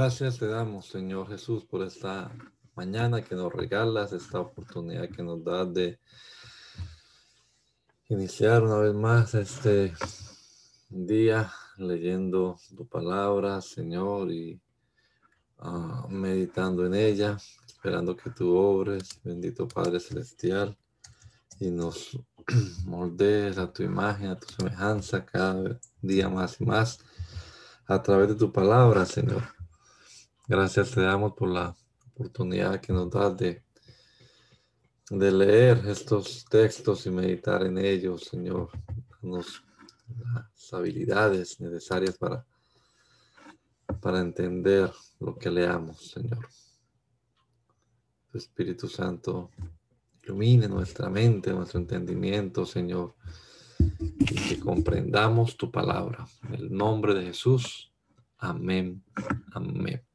Gracias te damos, Señor Jesús, por esta mañana que nos regalas, esta oportunidad que nos das de iniciar una vez más este día leyendo tu palabra, Señor, y ah, meditando en ella, esperando que tú obres, bendito Padre Celestial, y nos moldees a tu imagen, a tu semejanza cada día más y más a través de tu palabra, Señor. Gracias te damos por la oportunidad que nos das de, de leer estos textos y meditar en ellos, Señor. Danos las habilidades necesarias para, para entender lo que leamos, Señor. Tu Espíritu Santo ilumine nuestra mente, nuestro entendimiento, Señor, y que comprendamos tu palabra. En el nombre de Jesús. Amén. Amén.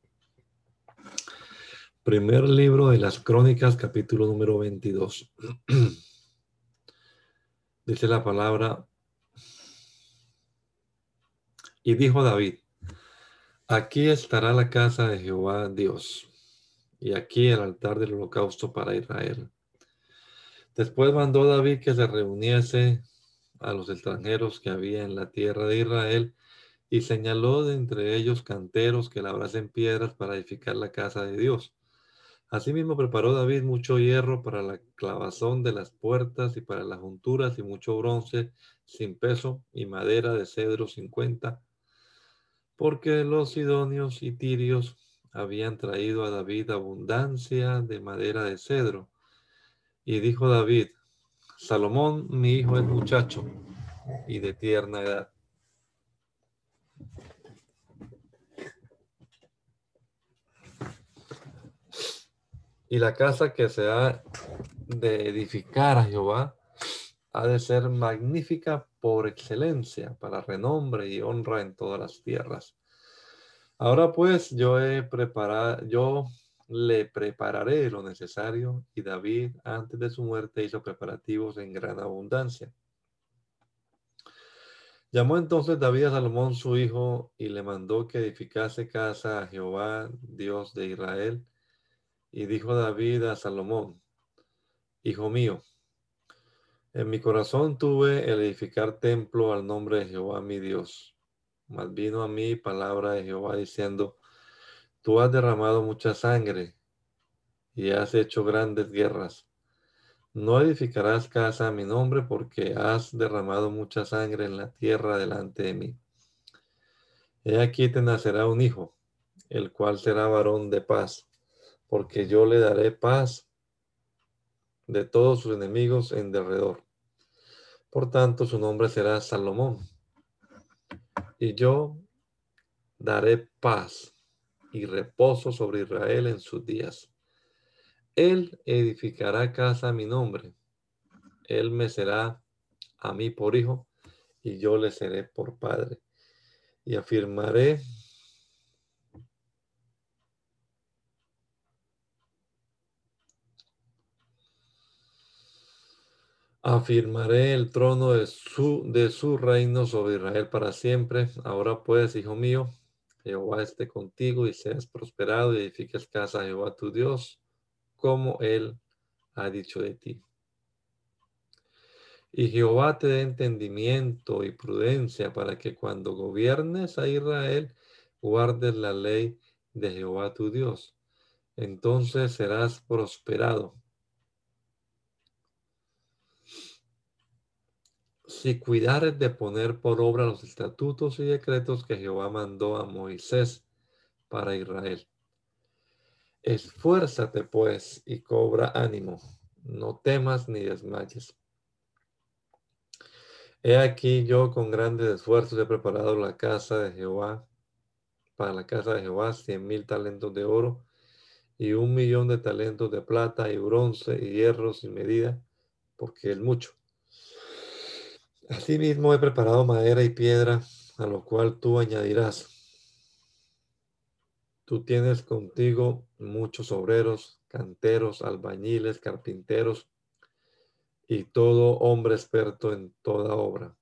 Primer libro de las Crónicas, capítulo número 22. Dice la palabra, y dijo David, aquí estará la casa de Jehová Dios, y aquí el altar del holocausto para Israel. Después mandó David que se reuniese a los extranjeros que había en la tierra de Israel, y señaló de entre ellos canteros que labrasen piedras para edificar la casa de Dios Asimismo preparó David mucho hierro para la clavazón de las puertas y para las junturas y mucho bronce sin peso y madera de cedro cincuenta, porque los sidonios y tirios habían traído a David abundancia de madera de cedro. Y dijo David, Salomón, mi hijo es muchacho y de tierna edad Y la casa que se ha de edificar a Jehová ha de ser magnífica por excelencia, para renombre y honra en todas las tierras. Ahora pues yo he preparado, yo le prepararé lo necesario y David antes de su muerte hizo preparativos en gran abundancia. Llamó entonces David a Salomón su hijo y le mandó que edificase casa a Jehová, Dios de Israel, y dijo David a Salomón, Hijo mío, en mi corazón tuve el edificar templo al nombre de Jehová mi Dios. Mas vino a mí palabra de Jehová diciendo, Tú has derramado mucha sangre y has hecho grandes guerras. No edificarás casa a mi nombre porque has derramado mucha sangre en la tierra delante de mí. He aquí te nacerá un hijo, el cual será varón de paz porque yo le daré paz de todos sus enemigos en derredor. Por tanto, su nombre será Salomón. Y yo daré paz y reposo sobre Israel en sus días. Él edificará casa a mi nombre. Él me será a mí por hijo y yo le seré por padre. Y afirmaré Afirmaré el trono de su, de su reino sobre Israel para siempre. Ahora pues, hijo mío, Jehová esté contigo y seas prosperado y edifiques casa a Jehová tu Dios, como él ha dicho de ti. Y Jehová te dé entendimiento y prudencia para que cuando gobiernes a Israel guardes la ley de Jehová tu Dios. Entonces serás prosperado si cuidares de poner por obra los estatutos y decretos que Jehová mandó a Moisés para Israel. Esfuérzate pues y cobra ánimo, no temas ni desmayes. He aquí yo con grandes esfuerzos he preparado la casa de Jehová, para la casa de Jehová, cien mil talentos de oro y un millón de talentos de plata y bronce y hierro sin medida, porque es mucho. Asimismo he preparado madera y piedra, a lo cual tú añadirás. Tú tienes contigo muchos obreros, canteros, albañiles, carpinteros y todo hombre experto en toda obra.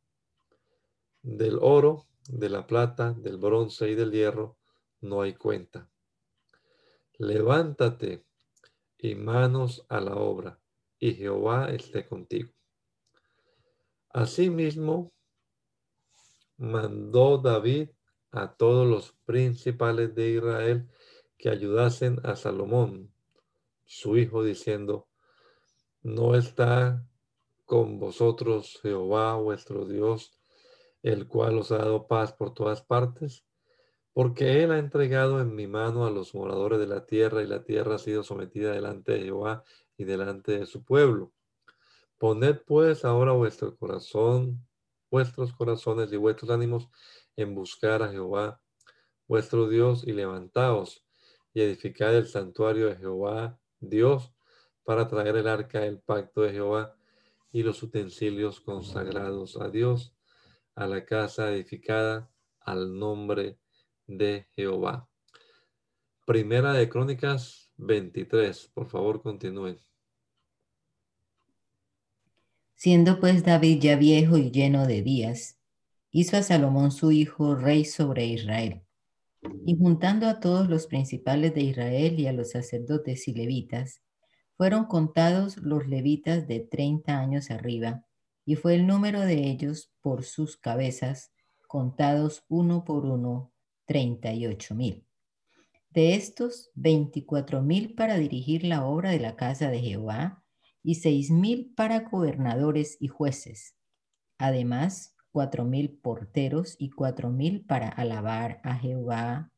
Del oro, de la plata, del bronce y del hierro no hay cuenta. Levántate y manos a la obra, y Jehová esté contigo. Asimismo, mandó David a todos los principales de Israel que ayudasen a Salomón, su hijo, diciendo, no está con vosotros Jehová vuestro Dios, el cual os ha dado paz por todas partes, porque él ha entregado en mi mano a los moradores de la tierra y la tierra ha sido sometida delante de Jehová y delante de su pueblo. Poned pues ahora vuestro corazón, vuestros corazones y vuestros ánimos en buscar a Jehová, vuestro Dios, y levantaos y edificad el santuario de Jehová, Dios, para traer el arca del pacto de Jehová y los utensilios consagrados a Dios, a la casa edificada al nombre de Jehová. Primera de Crónicas 23. Por favor, continúen. Siendo pues David ya viejo y lleno de días, hizo a Salomón su hijo rey sobre Israel. Y juntando a todos los principales de Israel y a los sacerdotes y levitas, fueron contados los levitas de treinta años arriba, y fue el número de ellos por sus cabezas, contados uno por uno, treinta y ocho mil. De estos, veinticuatro mil para dirigir la obra de la casa de Jehová, y seis mil para gobernadores y jueces. Además, cuatro mil porteros y cuatro mil para alabar a Jehová,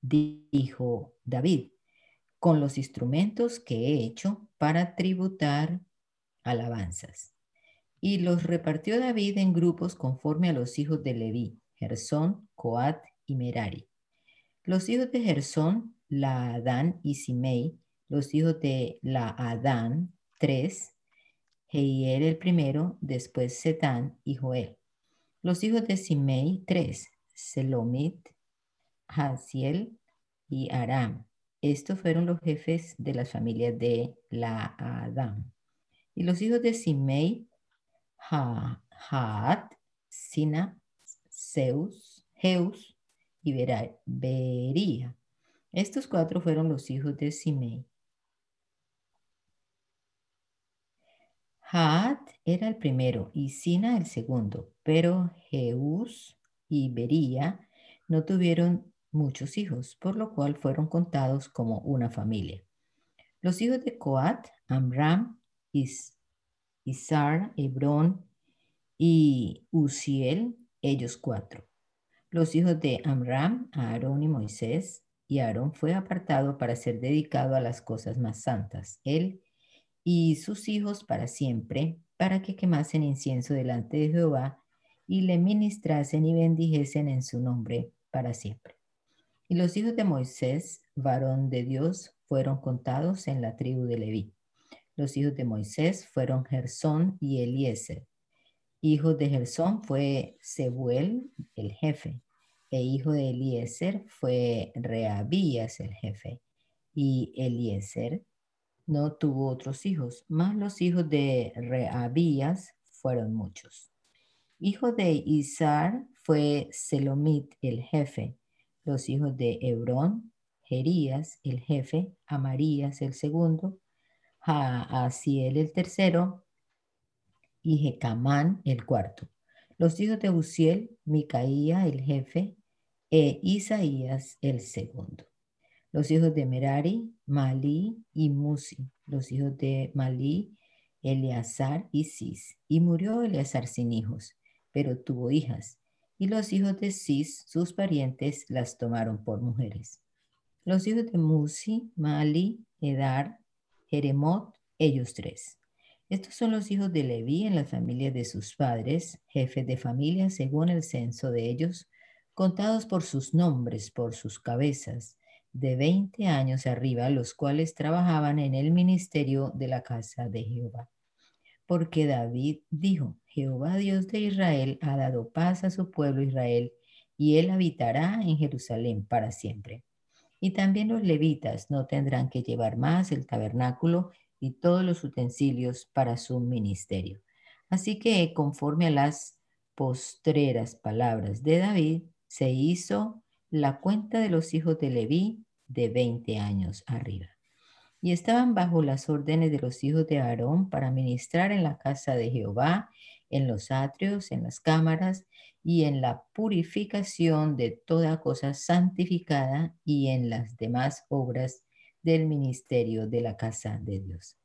dijo David con los instrumentos que he hecho para tributar alabanzas. Y los repartió David en grupos conforme a los hijos de Leví, Gersón, Coat y Merari. Los hijos de Gersón, la Adán y Simei, los hijos de la Adán, tres, Heiel el primero, después Setán y Joel. Los hijos de Simei, tres, Selomit, Haziel y Aram. Estos fueron los jefes de las familias de la Adán. Y los hijos de Simei, Haat, Sina, Zeus, Heus y Bería. Estos cuatro fueron los hijos de Simei. Haat era el primero y Sina el segundo, pero Heus y Bería no tuvieron muchos hijos, por lo cual fueron contados como una familia. Los hijos de Coat, Amram, Is, Isar, Hebrón y Uziel, ellos cuatro. Los hijos de Amram, Aarón y Moisés, y Aarón fue apartado para ser dedicado a las cosas más santas, él y sus hijos para siempre, para que quemasen incienso delante de Jehová y le ministrasen y bendijesen en su nombre para siempre. Y los hijos de Moisés, varón de Dios, fueron contados en la tribu de Leví. Los hijos de Moisés fueron Gersón y Eliezer. Hijo de Gersón fue Sebuel, el jefe, e hijo de Eliezer fue Reabías, el jefe. Y Eliezer no tuvo otros hijos, más los hijos de Reabías fueron muchos. Hijo de Isar fue Selomit, el jefe los hijos de Hebrón, Jerías, el jefe, Amarías, el segundo, Jaasiel, el tercero, y Jecamán, el cuarto. Los hijos de Uziel, Micaía, el jefe, e Isaías, el segundo. Los hijos de Merari, Malí y Musi. Los hijos de Malí, Eleazar y Cis. Y murió Eleazar sin hijos, pero tuvo hijas y los hijos de Cis, sus parientes, las tomaron por mujeres. Los hijos de Musi, Mali, Edar, Jeremot, ellos tres. Estos son los hijos de Leví en las familias de sus padres, jefes de familia según el censo de ellos, contados por sus nombres, por sus cabezas, de 20 años arriba, los cuales trabajaban en el ministerio de la casa de Jehová. Porque David dijo, Jehová Dios de Israel ha dado paz a su pueblo Israel, y él habitará en Jerusalén para siempre. Y también los levitas no tendrán que llevar más el tabernáculo y todos los utensilios para su ministerio. Así que conforme a las postreras palabras de David, se hizo la cuenta de los hijos de Leví de 20 años arriba. Y estaban bajo las órdenes de los hijos de Aarón para ministrar en la casa de Jehová, en los atrios, en las cámaras y en la purificación de toda cosa santificada y en las demás obras del ministerio de la casa de Dios.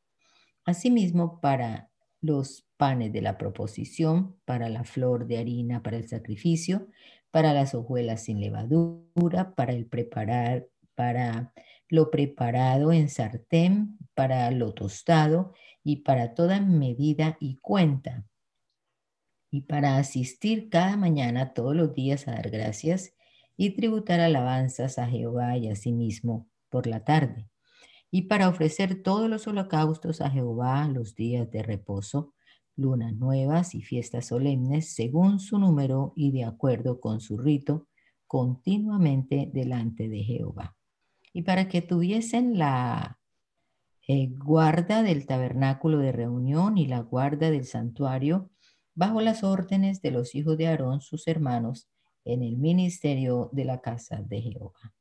Asimismo, para los panes de la proposición, para la flor de harina para el sacrificio, para las hojuelas sin levadura, para el preparar, para lo preparado en sartén, para lo tostado y para toda medida y cuenta, y para asistir cada mañana todos los días a dar gracias y tributar alabanzas a Jehová y a sí mismo por la tarde, y para ofrecer todos los holocaustos a Jehová los días de reposo, lunas nuevas y fiestas solemnes, según su número y de acuerdo con su rito, continuamente delante de Jehová. Y para que tuviesen la eh, guarda del tabernáculo de reunión y la guarda del santuario, bajo las órdenes de los hijos de Aarón, sus hermanos, en el ministerio de la casa de Jehová.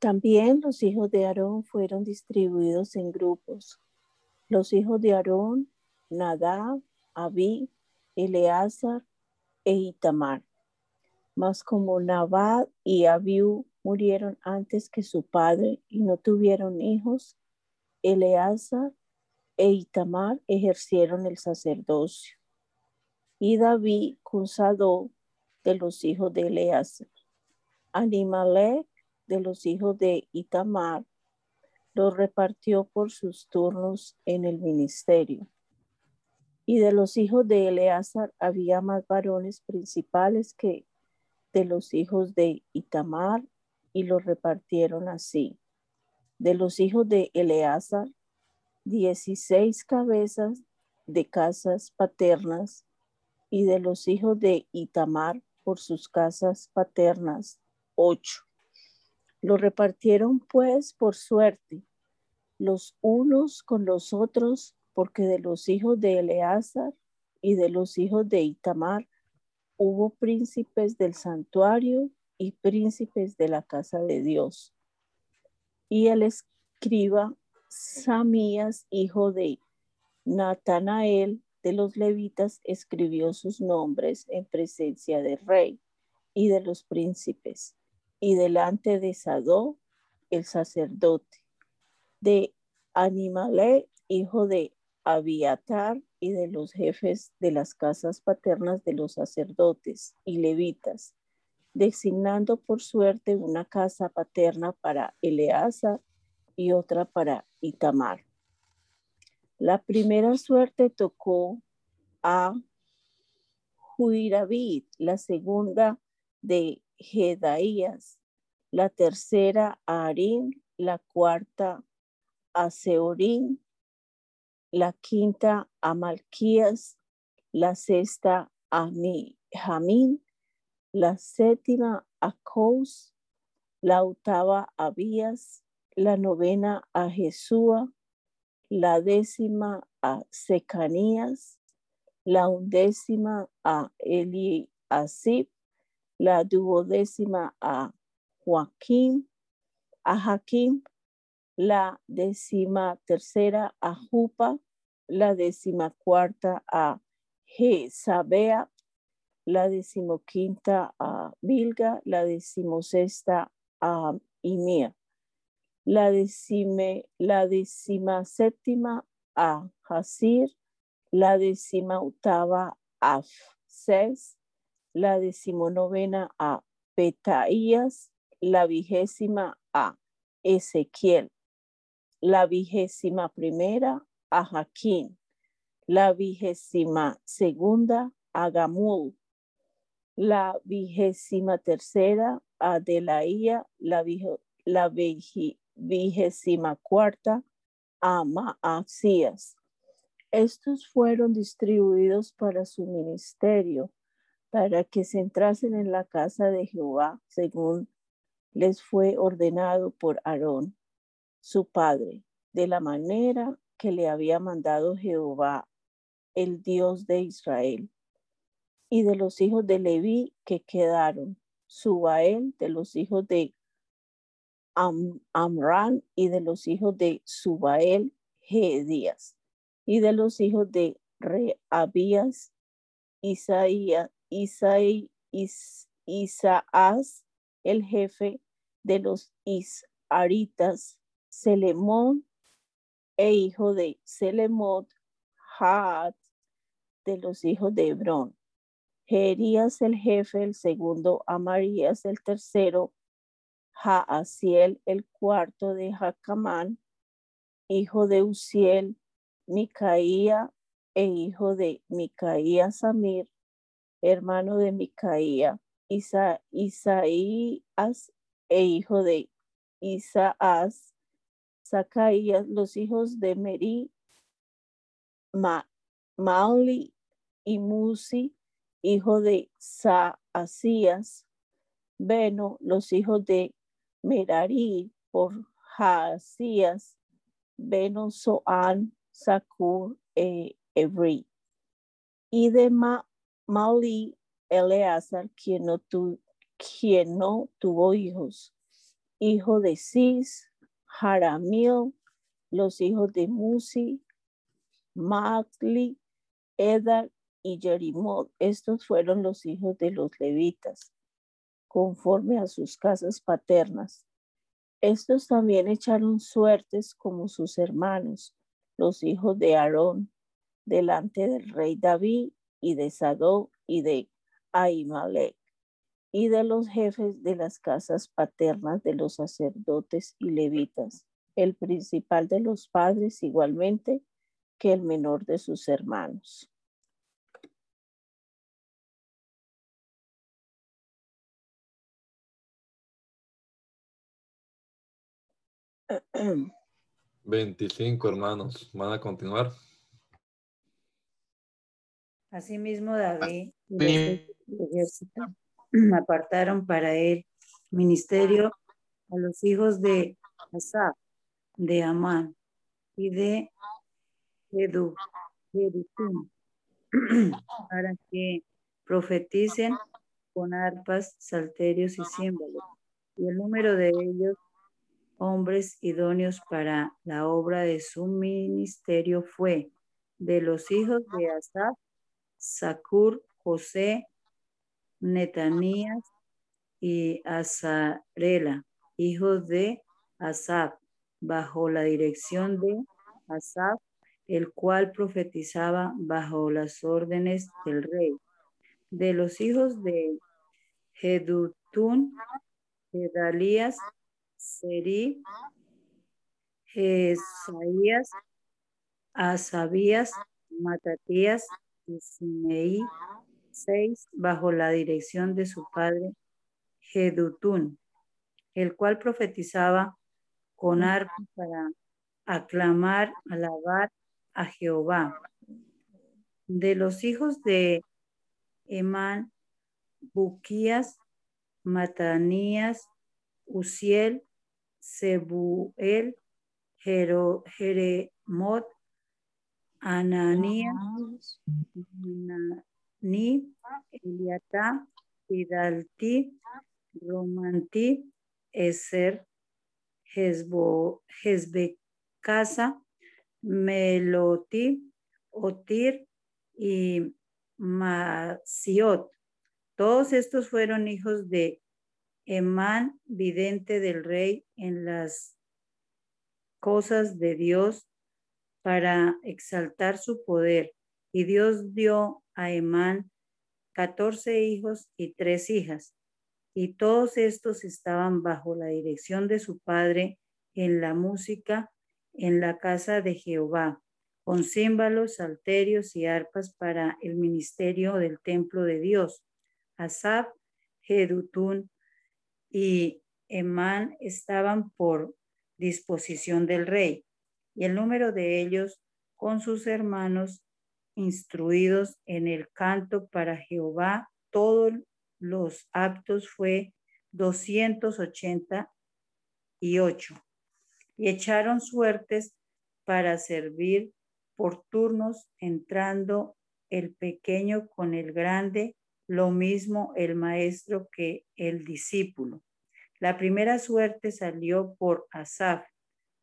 También los hijos de Aarón fueron distribuidos en grupos. Los hijos de Aarón, Nadab, Abí, Eleazar e Itamar. Mas como Nabad y Abiú murieron antes que su padre y no tuvieron hijos, Eleazar e Itamar ejercieron el sacerdocio. Y David consadó de los hijos de Eleazar. Animalek de los hijos de Itamar los repartió por sus turnos en el ministerio. Y de los hijos de Eleazar había más varones principales que de los hijos de Itamar y los repartieron así. De los hijos de Eleazar, dieciséis cabezas de casas paternas y de los hijos de Itamar por sus casas paternas, ocho. Lo repartieron pues por suerte, los unos con los otros, porque de los hijos de Eleazar y de los hijos de Itamar hubo príncipes del santuario y príncipes de la casa de Dios. Y el escriba Samías, hijo de Natanael de los levitas, escribió sus nombres en presencia del rey y de los príncipes, y delante de Sadó, el sacerdote, de Animalé, hijo de Abiatar, y de los jefes de las casas paternas de los sacerdotes y levitas, designando por suerte una casa paterna para Eleazar y otra para Itamar. La primera suerte tocó a Juiravid, la segunda de Jedaías, la tercera a Arim, la cuarta a Seorín, la quinta a Malquías, la sexta a Jamín, la séptima a Kous, la octava a Abías, la novena a Jesúa, la décima a Secanías, la undécima a Eliasib, la duodécima a Joaquín, a Jaquín, la décima tercera a Jupa, la décima cuarta a Jezabea, la decimoquinta a Bilga, la decimosexta a Imia, la, decime, la decima séptima a Hasir, la decima octava a Ses, la decimonovena a Petaías, la vigésima a Ezequiel, la vigésima primera a Jaquín, la vigésima segunda a Gamul, la vigésima tercera a Delaía, la, vigésima cuarta a Maasías. Estos fueron distribuidos para su ministerio, para que se entrasen en la casa de Jehová, según les fue ordenado por Aarón, su padre, de la manera que le había mandado Jehová, el Dios de Israel. Y de los hijos de Leví que quedaron, Subael, de los hijos de Amran, y de los hijos de Subael, Gedías, y de los hijos de Reabías, Isaías, Isaí, Isaás, el jefe de los Isaritas, Selemón, e hijo de Selemot, Haat, de los hijos de Hebrón. Jerías el jefe, el segundo, Amarías el tercero, Jaasiel el cuarto de Jacamán, hijo de Uziel, Micaía e hijo de Micaía Samir, hermano de Micaía, Isa, Isaías e hijo de Isaás, Zacaías, los hijos de Meri, Ma, Mauli y Musi, hijo de Saasías, Beno, los hijos de Merari, por Jaasías, Beno, Soan, Sakur, e Ebri. Y de Ma, Mauli, Eleazar, quien no, quien no tuvo hijos, hijo de Cis, Jaramil, los hijos de Musi, Magli, Edar y Jerimot. Estos fueron los hijos de los levitas, conforme a sus casas paternas. Estos también echaron suertes como sus hermanos, los hijos de Aarón, delante del rey David y de Sadó y de Ahimelech, y de los jefes de las casas paternas de los sacerdotes y levitas, el principal de los padres igualmente que el menor de sus hermanos. Veinticinco hermanos. ¿Van a continuar? Asimismo, David apartaron para él ministerio a los hijos de Asaf, de Amán y de Edu, para que profeticen con arpas, salterios y símbolos. Y el número de ellos, hombres idóneos para la obra de su ministerio, fue de los hijos de Asaf, Sakur, José, Netanías y Azarela, hijos de Asaf, bajo la dirección de Asaf, el cual profetizaba bajo las órdenes del rey. De los hijos de Jedutún, Gedalías, Seri, Jesaías, Asabías, Matatías bajo la dirección de su padre Jedutún, el cual profetizaba con arpa para aclamar, alabar a Jehová. De los hijos de Emán, Buquías, Matanías, Uziel, Sebuel, Jeremot, Ananías, Ni, Eliatá, Hidalti, Romanti, Eser, Hezbecasa, Meloti, Otir y Masiot. Todos estos fueron hijos de Emán, vidente del rey en las cosas de Dios para exaltar su poder. Y Dios dio a Emán catorce hijos y tres hijas. y todos estos estaban bajo la dirección de su padre en la música en la casa de Jehová, con címbalos, salterios y arpas para el ministerio del templo de Dios. Asaf, Jedutún y Emán estaban por disposición del rey, y el número de ellos con sus hermanos instruidos en el canto para Jehová, todos los aptos fue 288. Y echaron suertes para servir por turnos, entrando el pequeño con el grande, lo mismo el maestro que el discípulo. La primera suerte salió por Asaf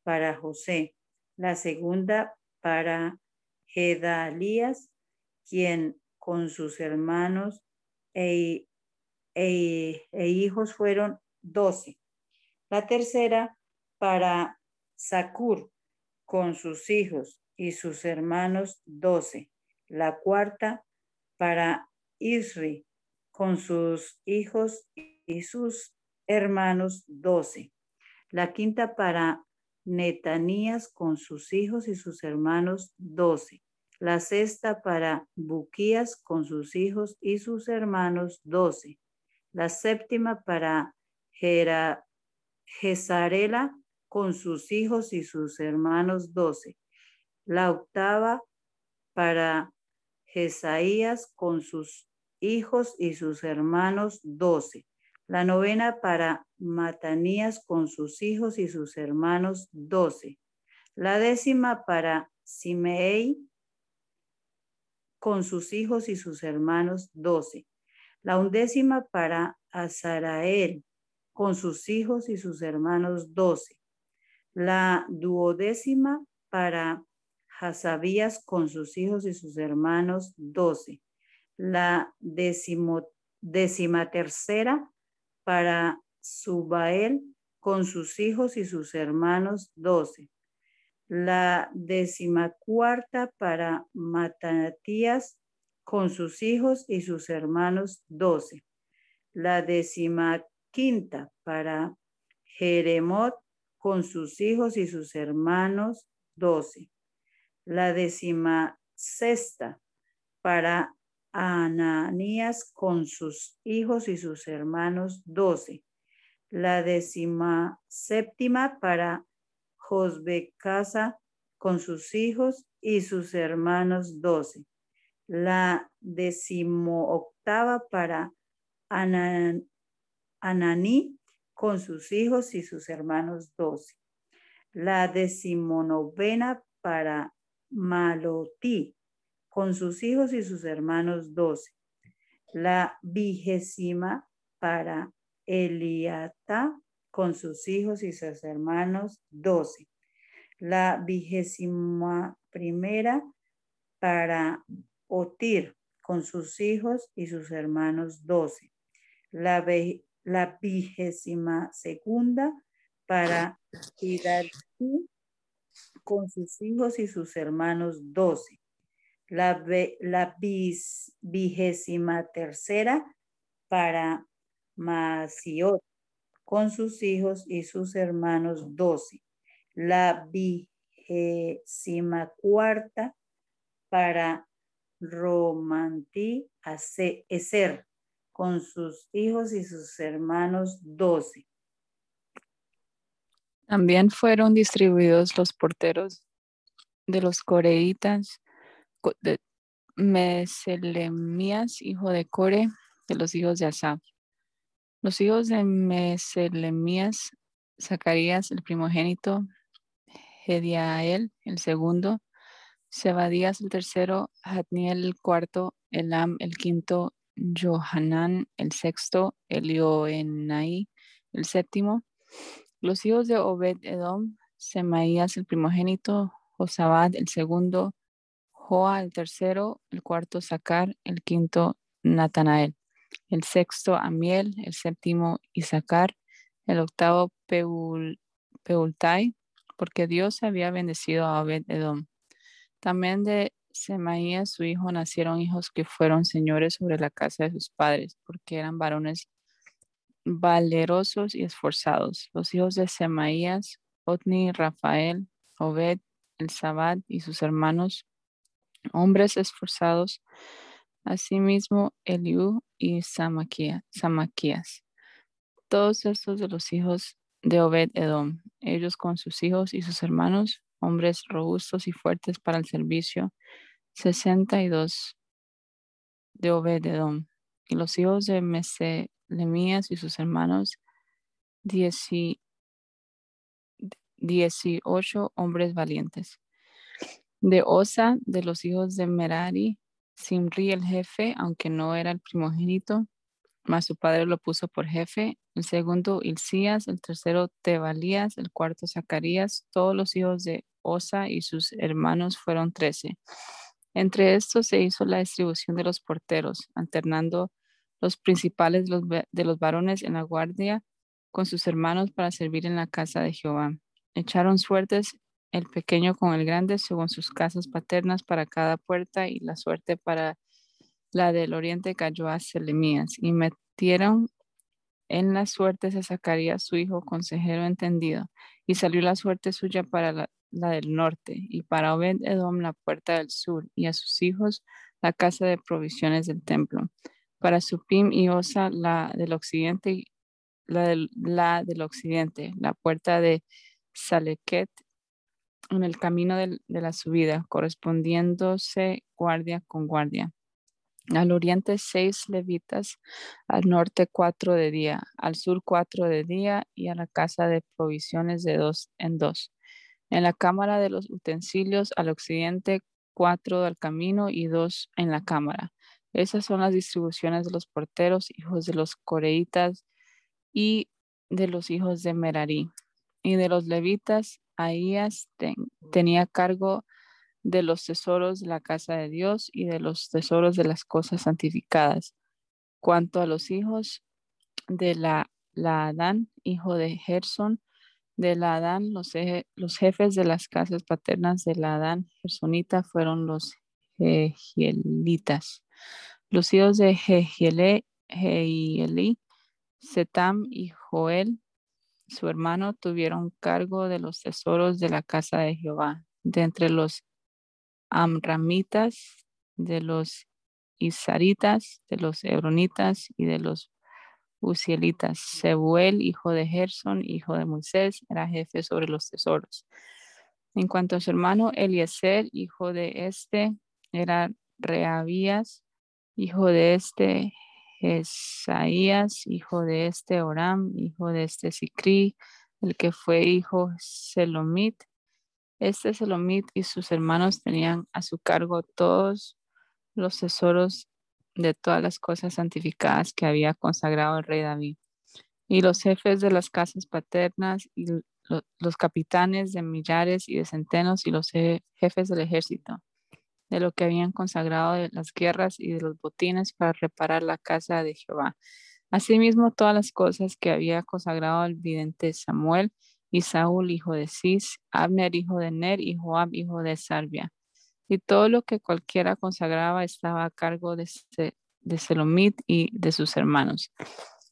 para José, la segunda para Gedalías, quien con sus hermanos e, e, e hijos fueron doce. La tercera para Sacur, con sus hijos y sus hermanos doce. La cuarta para Isri, con sus hijos y sus hermanos doce. La quinta para Netanías con sus hijos y sus hermanos doce. La sexta para Buquías con sus hijos y sus hermanos doce. La séptima para Jezarela con sus hijos y sus hermanos doce. La octava para Jesaías con sus hijos y sus hermanos doce. La novena para Matanías con sus hijos y sus hermanos, doce. La décima para Simei con sus hijos y sus hermanos, doce. La undécima para Azarael con sus hijos y sus hermanos, doce. La duodécima para Hasabías con sus hijos y sus hermanos, doce. La décima tercera para Subael con sus hijos y sus hermanos, doce. La decimacuarta para Matatías con sus hijos y sus hermanos, doce. La decimaquinta para Jeremot con sus hijos y sus hermanos, doce. La décima sexta para Ananías con sus hijos y sus hermanos, doce. La décima séptima para Josbecasa con sus hijos y sus hermanos, doce. La octava para Ananí con sus hijos y sus hermanos, doce. La decimonovena para Malotí con sus hijos y sus hermanos doce. La vigésima para Eliata con sus hijos y sus hermanos doce. La vigésima primera para Otir con sus hijos y sus hermanos doce. La, la vigésima segunda para Hidalgo con sus hijos y sus hermanos doce la, la vigésima tercera para Masiot con sus hijos y sus hermanos doce. La vigésima cuarta para Romantí Eser con sus hijos y sus hermanos doce. También fueron distribuidos los porteros de los coreitas de Meselemías, hijo de Core, de los hijos de Asaf. Los hijos de Meselemías, Zacarías, el primogénito, Gediael, el segundo, Sebadías, el tercero, Hatniel, el cuarto, Elam, el quinto, Johanán, el sexto, Elioenai, el séptimo. Los hijos de Obed Edom, Semaías, el primogénito, Josabad, el segundo, Joa el tercero, el cuarto Sacar, el quinto Natanael, el sexto Amiel, el séptimo Isaacar, el octavo Peul, Peultai, porque Dios había bendecido a Obed Edom. También de Semaías, su hijo, nacieron hijos que fueron señores sobre la casa de sus padres, porque eran varones valerosos y esforzados. Los hijos de Semaías, Otni, Rafael, Obed, el y sus hermanos, hombres esforzados. Asimismo, Eliú y Samaquías. Todos estos de los hijos de Obed Edom, ellos con sus hijos y sus hermanos, hombres robustos y fuertes para el servicio, 62 de Obed Edom. Y los hijos de Meselemías y sus hermanos, 18 hombres valientes. De Osa, de los hijos de Merari, Simri el jefe, aunque no era el primogénito, mas su padre lo puso por jefe, el segundo Ilcías, el tercero Tebalías, el cuarto Zacarías, todos los hijos de Osa y sus hermanos fueron trece. Entre estos se hizo la distribución de los porteros, alternando los principales de los, varones en la guardia con sus hermanos para servir en la casa de Jehová. Echaron suertes el pequeño con el grande según sus casas paternas para cada puerta y la suerte para la del oriente cayó a Selemías y metieron en las suertes a Zacarías su hijo consejero entendido y salió la suerte suya para la, del norte y para Obed Edom la puerta del sur y a sus hijos la casa de provisiones del templo. Para Supim y Osa la del occidente la del, la del occidente la puerta de Salequet en el camino de la subida correspondiéndose guardia con guardia al oriente seis levitas, al norte cuatro de día, al sur cuatro de día y a la casa de provisiones de dos en dos. En la cámara de los utensilios al occidente cuatro del camino y dos en la cámara. Esas son las distribuciones de los porteros, hijos de los coreitas y de los hijos de Merari. Y de los levitas, Ahías tenía cargo de los tesoros de la casa de Dios y de los tesoros de las cosas santificadas. Cuanto a los hijos de la, la Adán, hijo de Gerson, de la Adán, los, los, jefes de las casas paternas de la Adán Gersonita fueron los Jehielitas. Los hijos de Jehieli, Setam y Joel, su hermano, tuvieron cargo de los tesoros de la casa de Jehová. De entre los amramitas, de los isaritas, de los hebronitas y de los usielitas. Sebuel, hijo de Gerson, hijo de Moisés, era jefe sobre los tesoros. En cuanto a su hermano Eliezer, hijo de este, era Reabías, hijo de este, Jesaías, hijo de este, Oram, hijo de este, Sicri, el que fue hijo Selomit, este Selomit y sus hermanos tenían a su cargo todos los tesoros de todas las cosas santificadas que había consagrado el rey David. Y los jefes de las casas paternas y los capitanes de millares y de centenos y los jefes del ejército, de lo que habían consagrado de las guerras y de los botines para reparar la casa de Jehová. Asimismo, todas las cosas que había consagrado el vidente Samuel y Saúl, hijo de Cis, Abner, hijo de Ner, y Joab, hijo de Salvia. Y todo lo que cualquiera consagraba estaba a cargo de, de Selomit y de sus hermanos.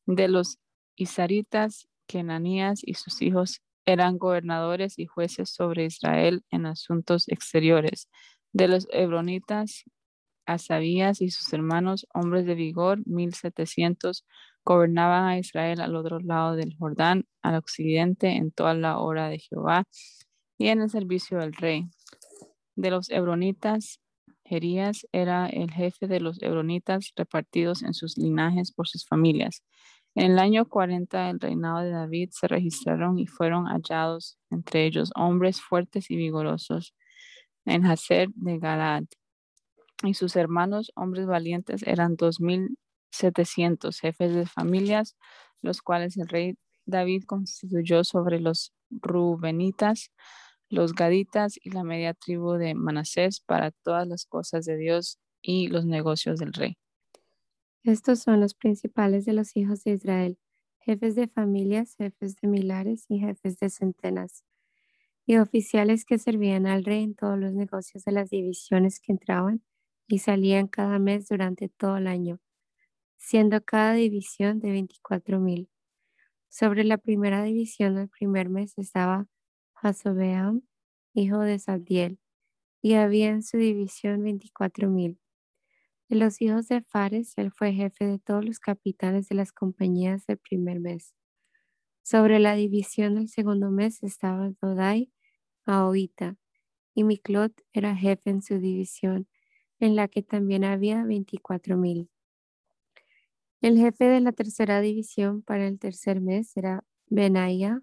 De los Isaritas, Kenanías y sus hijos eran gobernadores y jueces sobre Israel en asuntos exteriores. De los Hebronitas, Asabías y sus hermanos, hombres de vigor, mil setecientos gobernaban a Israel al otro lado del Jordán, al occidente, en toda la hora de Jehová y en el servicio del rey. De los hebronitas, Jerías era el jefe de los hebronitas repartidos en sus linajes por sus familias. En el año 40 del reinado de David se registraron y fueron hallados entre ellos hombres fuertes y vigorosos en Hazer de Galad. Y sus hermanos, hombres valientes, eran dos mil 700 jefes de familias, los cuales el rey David constituyó sobre los Rubenitas, los Gaditas y la media tribu de Manasés para todas las cosas de Dios y los negocios del rey. Estos son los principales de los hijos de Israel, jefes de familias, jefes de milares y jefes de centenas, y oficiales que servían al rey en todos los negocios de las divisiones que entraban y salían cada mes durante todo el año siendo cada división de 24 mil. Sobre la primera división del primer mes estaba Hasobeam, hijo de Sabdiel, y había en su división veinticuatro mil. De los hijos de Fares, él fue jefe de todos los capitanes de las compañías del primer mes. Sobre la división del segundo mes estaba Dodai, Aoita, y Miklot era jefe en su división, en la que también había veinticuatro mil. El jefe de la tercera división para el tercer mes era Benaía,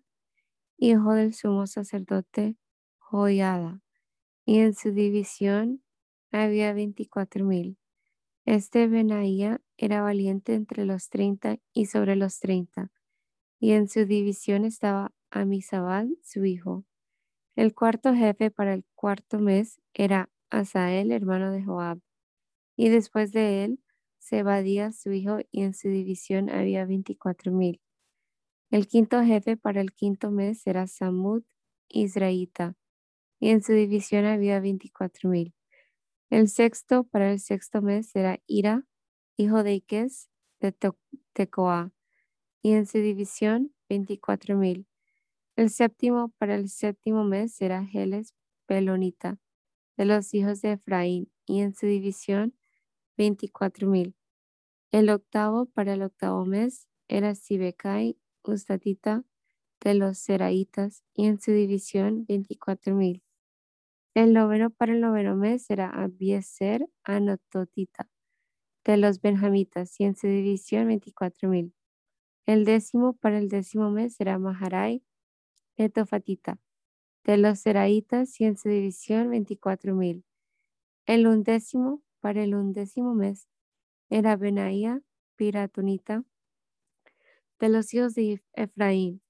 hijo del sumo sacerdote Joiada, y en su división había veinticuatro mil. Este Benaía era valiente entre los treinta y sobre los treinta, y en su división estaba Amisabal, su hijo. El cuarto jefe para el cuarto mes era Asael, hermano de Joab, y después de él, Zebadía, su hijo, y en su división había veinticuatro mil. El quinto jefe para el quinto mes era Samud, Israelita, y en su división había veinticuatro mil. El sexto para el sexto mes era Ira, hijo de Iques de Tecoa, y en su división veinticuatro mil. El séptimo para el séptimo mes era Geles Pelonita, de los hijos de Efraín, y en su división veinticuatro mil. El octavo para el octavo mes era Sibecai Ustatita, de los Seraitas, y en su división veinticuatro mil. El noveno para el noveno mes será Abieser Anototita de los Benjamitas y en su división 24 mil. El décimo para el décimo mes será Maharai Etofatita de los Seraitas su división 24 mil. El undécimo para el undécimo mes era Benaía Piratonita de los hijos de Efraín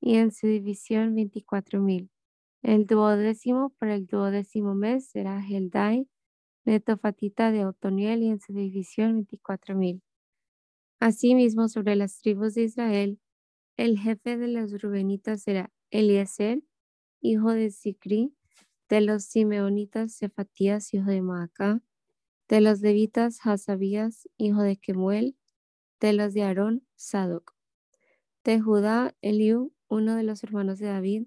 y en su división 24 mil. El duodécimo para el duodécimo mes será Heldai, netofatita de Otoniel y en su división 24 mil. Asimismo, sobre las tribus de Israel, el jefe de los rubenitas será Eliezer, hijo de Sicri, de los simeonitas Cefatías, hijo de Maaca, de los levitas Hasabías, hijo de Kemuel, de los de Aarón, Sadoc, de Judá, Eliú, uno de los hermanos de David,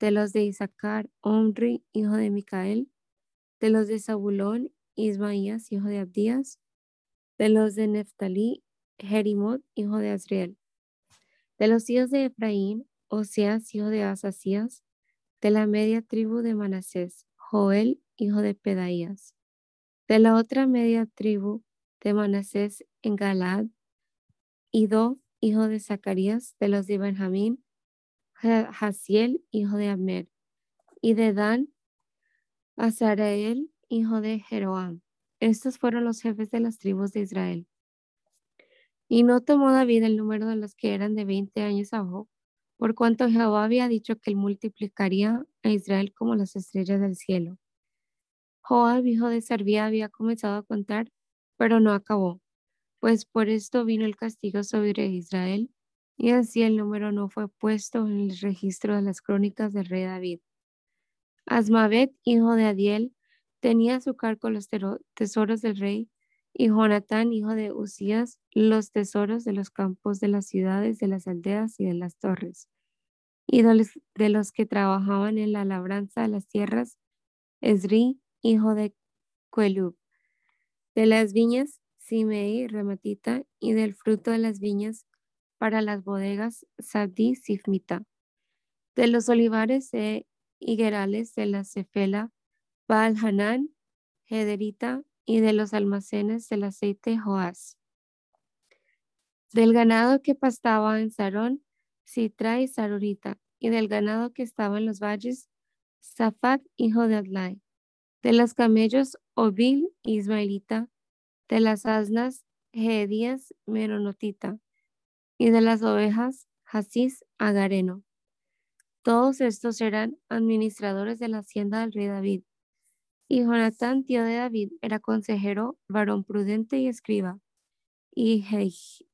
de los de Isaacar, Omri, hijo de Micael, de los de Zabulón, Ismaías, hijo de Abdías, de los de Neftalí, Jerimot, hijo de Azriel, de los hijos de Efraín, Oseas, hijo de Asasías, de la media tribu de Manasés, Joel, hijo de Pedaías, de la otra media tribu de Manasés en Galad, Ido, hijo de Zacarías, de los de Benjamín, Hasiel, hijo de Abner, y de Dan, Azarael, hijo de Jeroam. Estos fueron los jefes de las tribus de Israel. Y no tomó David el número de los que eran de 20 años abajo, por cuanto Jehová había dicho que él multiplicaría a Israel como las estrellas del cielo. Joab, hijo de Sarvía, había comenzado a contar, pero no acabó, pues por esto vino el castigo sobre Israel y así el número no fue puesto en el registro de las crónicas del rey David. Asmavet, hijo de Adiel, tenía a su cargo los tesoros del rey, y Jonatán, hijo de Usías, los tesoros de los campos de las ciudades, de las aldeas y de las torres. Y de los, que trabajaban en la labranza de las tierras, Esri, hijo de Cuelub. De las viñas, Simei, Rematita, y del fruto de las viñas, para las bodegas Sadi Sifmita. De los olivares e higuerales de la Cefela, Baal Hederita y de los almacenes del aceite Joás. Del ganado que pastaba en Sarón, Sitra y Sarurita, y del ganado que estaba en los valles, Safat, hijo de Adlai. De los camellos, Obil, Ismaelita. De las asnas, Gedías, Meronotita y de las ovejas Hasís Agareno. Todos estos eran administradores de la hacienda del rey David. Y Jonatán, tío de David, era consejero, varón prudente y escriba. Y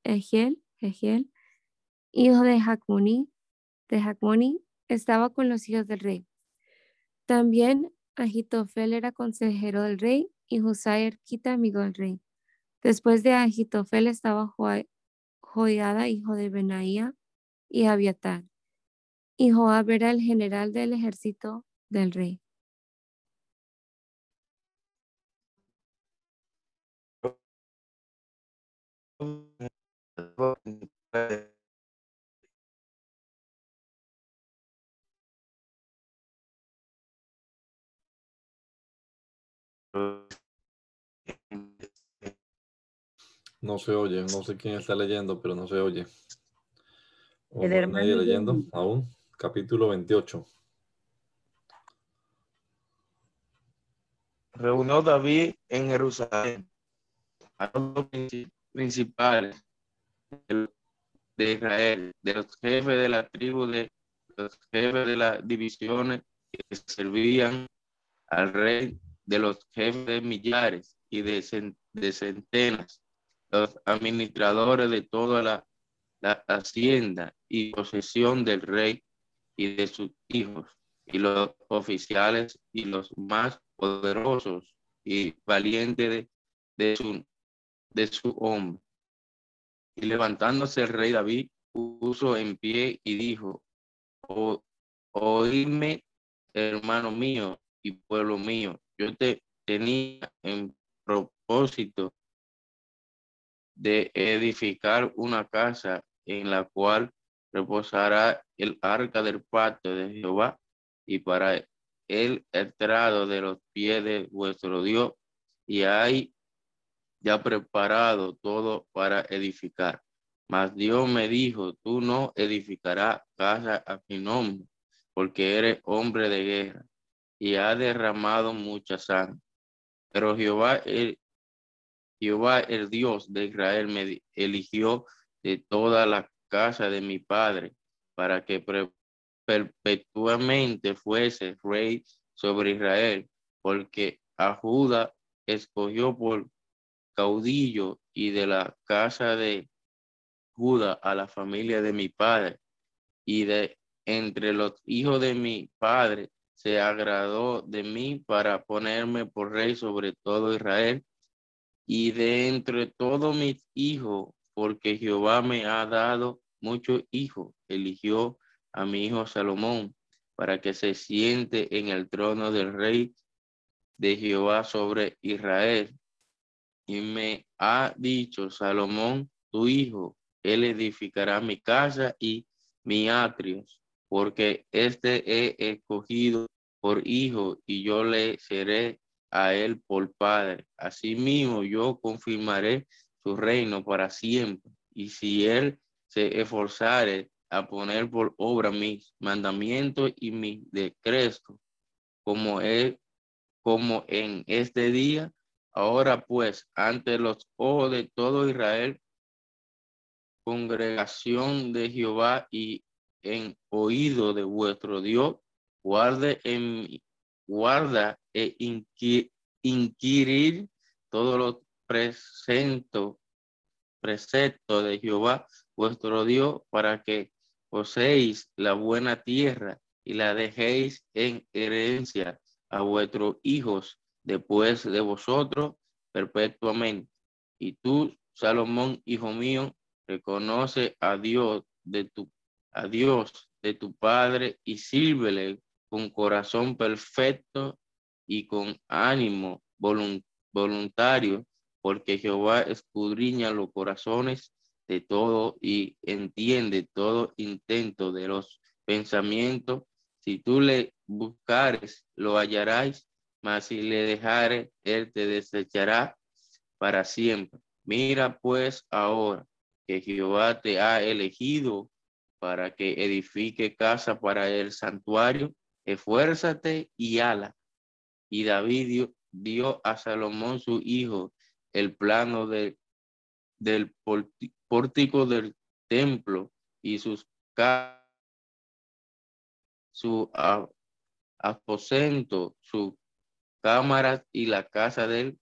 Egiel hijo de Jacmoni, de estaba con los hijos del rey. También Agitofel era consejero del rey y Husay Erquita amigo del rey. Después de Agitofel estaba Joiada, hijo de Benaía, y Abiatar. Y Joab era el general del ejército del rey. No se oye, no sé quién está leyendo, pero no se oye. ¿O El hermano nadie leyendo aún? Capítulo 28. reunió David en Jerusalén a los princi- principales de Israel, de los jefes de la tribu, de los jefes de las divisiones que servían al rey, de los jefes de millares y de, de centenas, los administradores de toda la hacienda y posesión del rey y de sus hijos, y los oficiales y los más poderosos y valientes de, de su, de su hombre. Y levantándose el rey David, puso en pie y dijo, "O- oídme, hermano mío y pueblo mío, yo te tenía en propósito de edificar una casa en la cual reposará el arca del pacto de Jehová y para el estrado de los pies de vuestro Dios y hay ya preparado todo para edificar. Mas Dios me dijo, tú no edificarás casa a mi nombre, porque eres hombre de guerra y ha derramado mucha sangre. Pero Jehová, el, Jehová, el Dios de Israel, me eligió de toda la casa de mi padre para que perpetuamente fuese rey sobre Israel, porque a Judá escogió por caudillo y de la casa de Judá a la familia de mi padre y de entre los hijos de mi padre se agradó de mí para ponerme por rey sobre todo Israel y de entre todos mis hijos, porque Jehová me ha dado muchos hijos, eligió a mi hijo Salomón para que se siente en el trono del rey de Jehová sobre Israel. Y me ha dicho Salomón, tu hijo, él edificará mi casa y mi atrios, porque este he escogido por hijo y yo le seré a él por padre. Asimismo, yo confirmaré su reino para siempre. Y si él se esforzare a poner por obra mis mandamientos y mis decretos, como es como en este día, ahora pues, ante los ojos de todo Israel, congregación de Jehová y en oído de vuestro Dios, guarde en guarda e inqui- inquirir todos los preceptos preceptos de Jehová vuestro Dios para que poseéis la buena tierra y la dejéis en herencia a vuestros hijos después de vosotros perpetuamente. Y tú, Salomón, hijo mío, reconoce a Dios de tu a Dios de tu padre y sírvele con corazón perfecto y con ánimo volun- voluntario, porque Jehová escudriña los corazones de todo y entiende todo intento de los pensamientos. Si tú le buscares, lo hallarás, mas si le dejares, él te desechará para siempre. Mira pues ahora que Jehová te ha elegido para que edifique casa para el santuario, esfuérzate y ala. Y David dio, dio a Salomón su hijo el plano de, del pórtico del templo y sus su aposento, su cámara y la casa del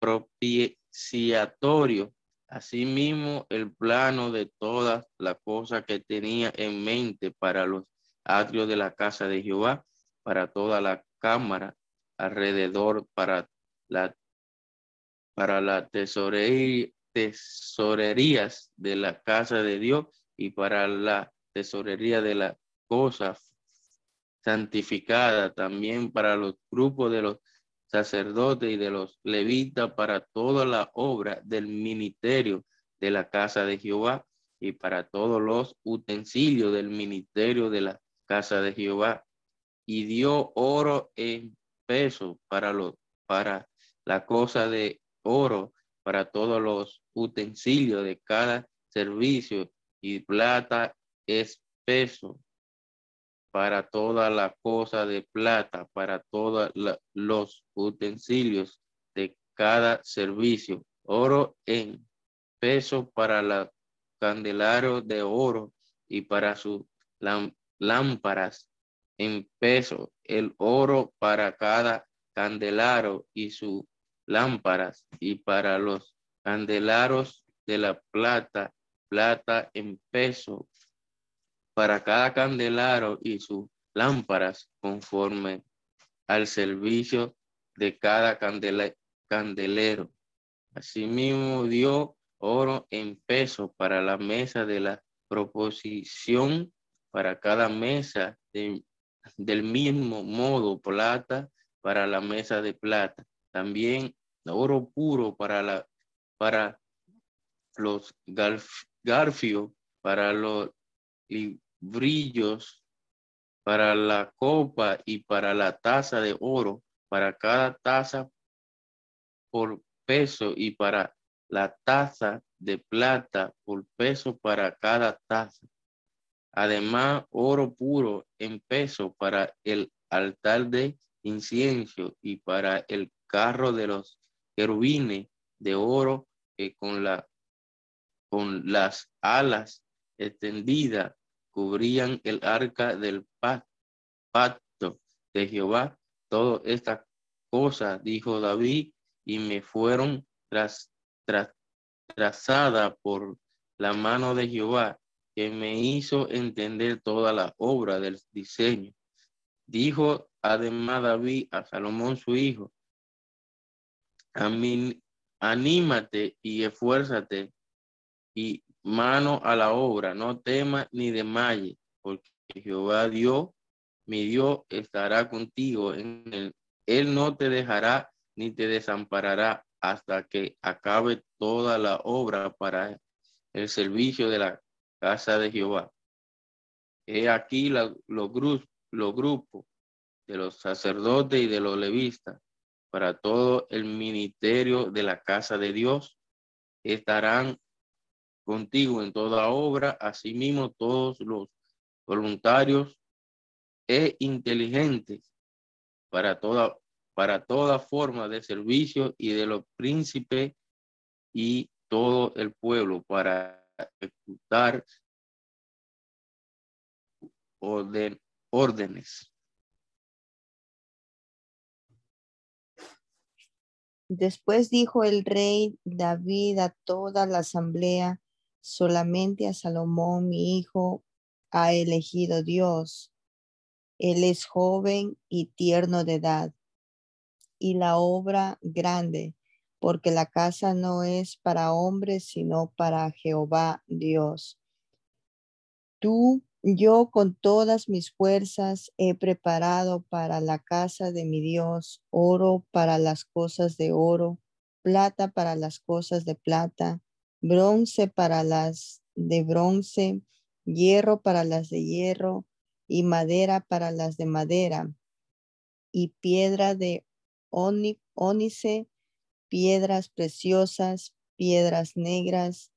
propiciatorio. Asimismo, el plano de todas las cosas que tenía en mente para los atrios de la casa de Jehová, para toda la cámara alrededor, para la para la tesorería, tesorerías de la casa de Dios y para la tesorería de la cosa santificada, también para los grupos de los sacerdotes y de los levitas, para toda la obra del ministerio de la casa de Jehová y para todos los utensilios del ministerio de la casa de Jehová. Y dio oro en peso para, los, para la cosa de oro, para todos los utensilios de cada servicio y plata espeso para toda la cosa de plata, para todos los utensilios de cada servicio, oro en peso para la candelero de oro y para sus lámparas en peso, el oro para cada candelaro y sus lámparas. Y para los candelaros de la plata, plata en peso para cada candelaro y sus lámparas conforme al servicio de cada candelero. Asimismo dio oro en peso para la mesa de la proposición, para cada mesa del mismo modo plata para la mesa de plata. También oro puro para, la, para los garfios, para los brillos para la copa y para la taza de oro, para cada taza por peso y para la taza de plata por peso para cada taza. Además, oro puro en peso para el altar de incienso y para el carro de los querubines de oro que con, la, con las alas extendidas cubrían el arca del pacto de Jehová. Todas estas cosas, dijo David, y me fueron tras, trazada por la mano de Jehová, que me hizo entender toda la obra del diseño. Dijo además David a Salomón su hijo, a mí, anímate y esfuérzate y mano a la obra, no tema ni desmaye, porque Jehová Dios, mi Dios, estará contigo. En él. no te dejará ni te desamparará hasta que acabe toda la obra para el servicio de la casa de Jehová. He aquí los, grupos, los grupos de los sacerdotes y de los levistas para todo el ministerio de la casa de Dios estarán contigo en toda obra, asimismo todos los voluntarios e inteligentes para toda, para toda forma de servicio y de los príncipes y todo el pueblo para ejecutar orden, órdenes. Después dijo el rey David a toda la asamblea, Solamente a Salomón, mi hijo, ha elegido Dios. Él es joven y tierno de edad. Y la obra grande, porque la casa no es para hombres, sino para Jehová Dios. Tú, yo con todas mis fuerzas he preparado para la casa de mi Dios oro para las cosas de oro, plata para las cosas de plata, bronce para las de bronce, hierro para las de hierro y madera para las de madera y piedra de ónice, piedras preciosas, piedras negras,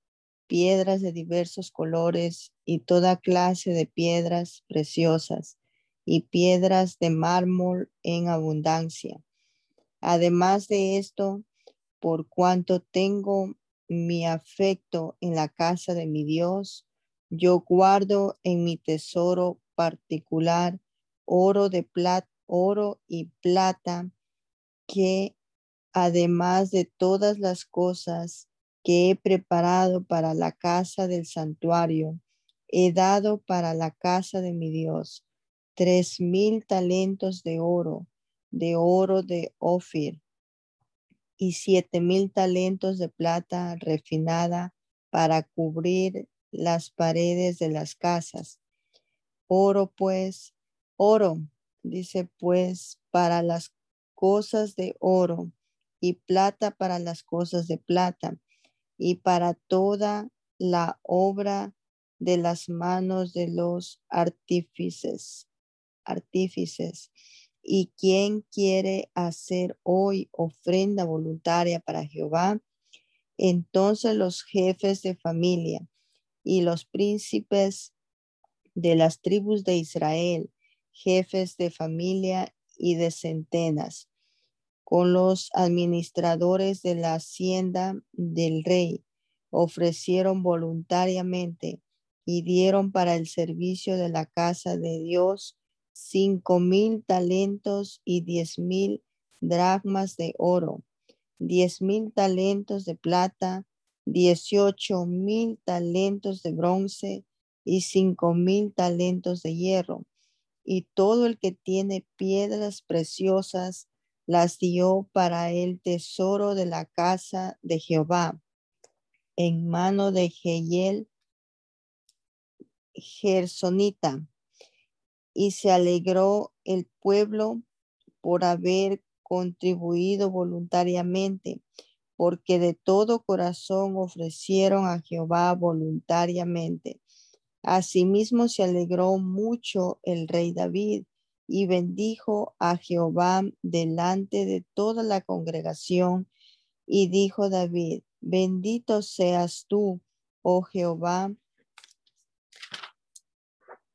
piedras de diversos colores y toda clase de piedras preciosas y piedras de mármol en abundancia. Además de esto, por cuanto tengo mi afecto en la casa de mi Dios. Yo guardo en mi tesoro particular oro de plata, oro y plata que además de todas las cosas que he preparado para la casa del santuario, he dado para la casa de mi Dios tres mil talentos de oro, de oro de Ofir, y siete mil talentos de plata refinada para cubrir las paredes de las casas. Oro pues, oro, dice pues, para las cosas de oro y plata para las cosas de plata y para toda la obra de las manos de los artífices, artífices. Y quien quiere hacer hoy ofrenda voluntaria para Jehová, entonces los jefes de familia y los príncipes de las tribus de Israel, jefes de familia y de centenas, con los administradores de la hacienda del rey, ofrecieron voluntariamente y dieron para el servicio de la casa de Dios cinco mil talentos y diez mil dracmas de oro, diez mil talentos de plata, dieciocho mil talentos de bronce y cinco mil talentos de hierro. Y todo el que tiene piedras preciosas las dio para el tesoro de la casa de Jehová en mano de Geyel Gersonita. Y se alegró el pueblo por haber contribuido voluntariamente, porque de todo corazón ofrecieron a Jehová voluntariamente. Asimismo se alegró mucho el rey David y bendijo a Jehová delante de toda la congregación. Y dijo David, bendito seas tú, oh Jehová,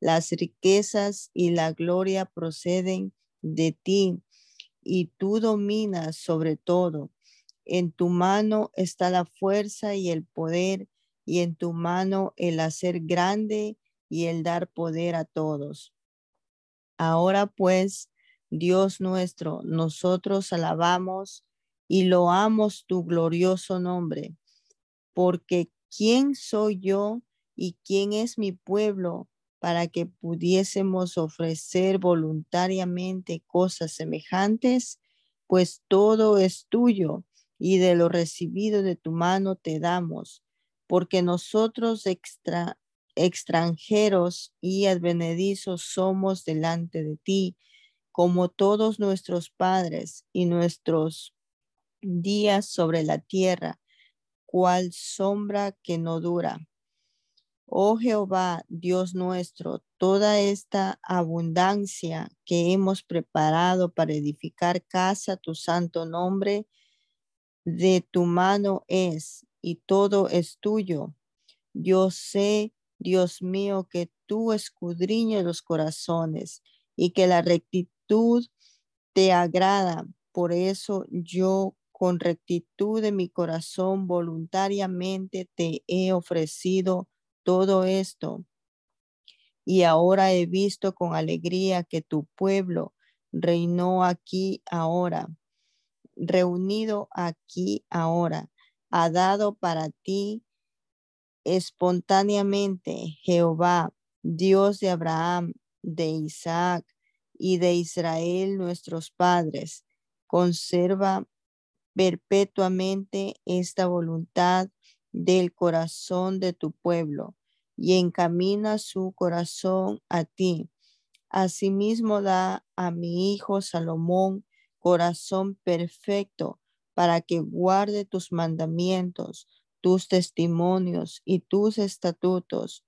Las riquezas y la gloria proceden de ti y tú dominas sobre todo. En tu mano está la fuerza y el poder y en tu mano el hacer grande y el dar poder a todos. Ahora pues, Dios nuestro, nosotros alabamos y loamos tu glorioso nombre, porque ¿quién soy yo y quién es mi pueblo para que pudiésemos ofrecer voluntariamente cosas semejantes, pues todo es tuyo y de lo recibido de tu mano te damos, porque nosotros extra, extranjeros y advenedizos somos delante de ti, como todos nuestros padres y nuestros días sobre la tierra, cual sombra que no dura Oh Jehová, Dios nuestro, toda esta abundancia que hemos preparado para edificar casa tu santo nombre, de tu mano es y todo es tuyo. Yo sé, Dios mío, que tú escudriñas los corazones y que la rectitud te agrada. Por eso yo con rectitud de mi corazón voluntariamente te he ofrecido todo esto. Y ahora he visto con alegría que tu pueblo reinó aquí ahora, reunido aquí ahora, ha dado para ti espontáneamente Jehová, Dios de Abraham, de Isaac y de Israel nuestros padres. Conserva perpetuamente esta voluntad del corazón de tu pueblo y encamina su corazón a ti. Asimismo da a mi hijo Salomón corazón perfecto para que guarde tus mandamientos, tus testimonios y tus estatutos,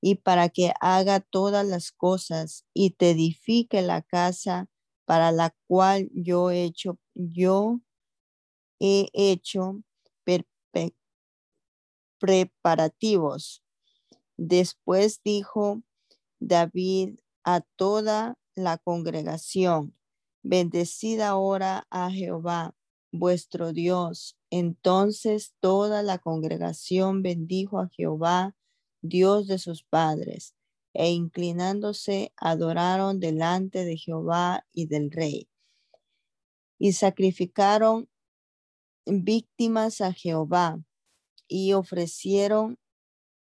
y para que haga todas las cosas y te edifique la casa para la cual yo he hecho, yo he hecho preparativos. Después dijo David a toda la congregación, bendecid ahora a Jehová, vuestro Dios. Entonces toda la congregación bendijo a Jehová Dios de sus padres, e inclinándose adoraron delante de Jehová y del rey. Y sacrificaron víctimas a Jehová y ofrecieron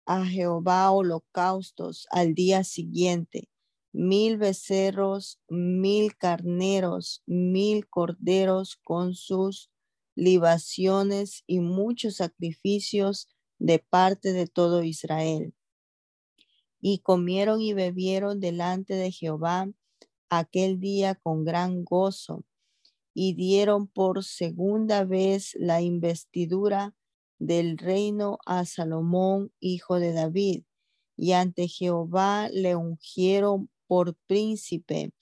a Jehová holocaustos al día siguiente, mil becerros, mil carneros, mil corderos con sus libaciones y muchos sacrificios de parte de todo Israel. Y comieron y bebieron delante de Jehová aquel día con gran gozo, y dieron por segunda vez la investidura del reino a Salomón, hijo de David, y ante Jehová le ungieron por príncipe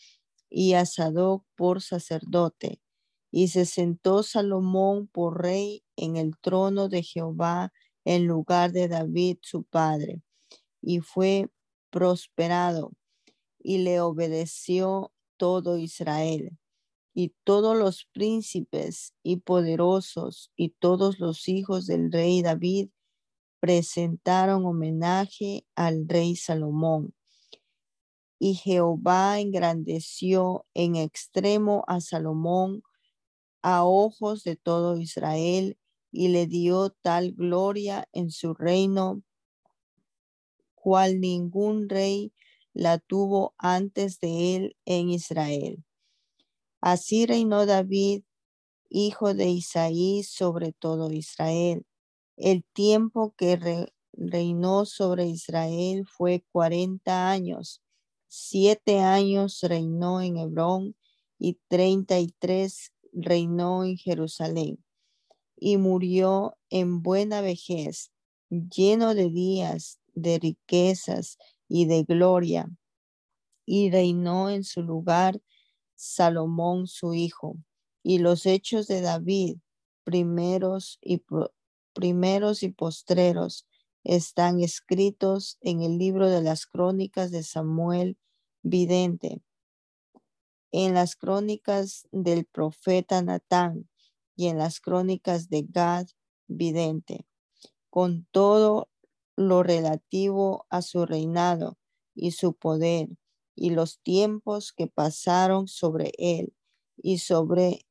y a Sadoc por sacerdote. Y se sentó Salomón por rey en el trono de Jehová en lugar de David su padre, y fue prosperado, y le obedeció todo Israel, y todos los príncipes y poderosos, y todos los hijos del rey David presentaron homenaje al rey Salomón. Y Jehová engrandeció en extremo a Salomón a ojos de todo Israel y le dio tal gloria en su reino cual ningún rey la tuvo antes de él en Israel. Así reinó David, hijo de Isaí, sobre todo Israel. El tiempo que reinó sobre Israel fue cuarenta años. Siete años reinó en Hebrón y treinta y tres reinó en Jerusalén y murió en buena vejez, lleno de días, de riquezas y de gloria, y reinó en su lugar Salomón su hijo, y los hechos de David, primeros y, primeros y postreros, están escritos en el libro de las crónicas de Samuel vidente, en las crónicas del profeta Natán, y en las crónicas de Gad vidente, con todo lo relativo a su reinado y su poder y los tiempos que pasaron sobre él y sobre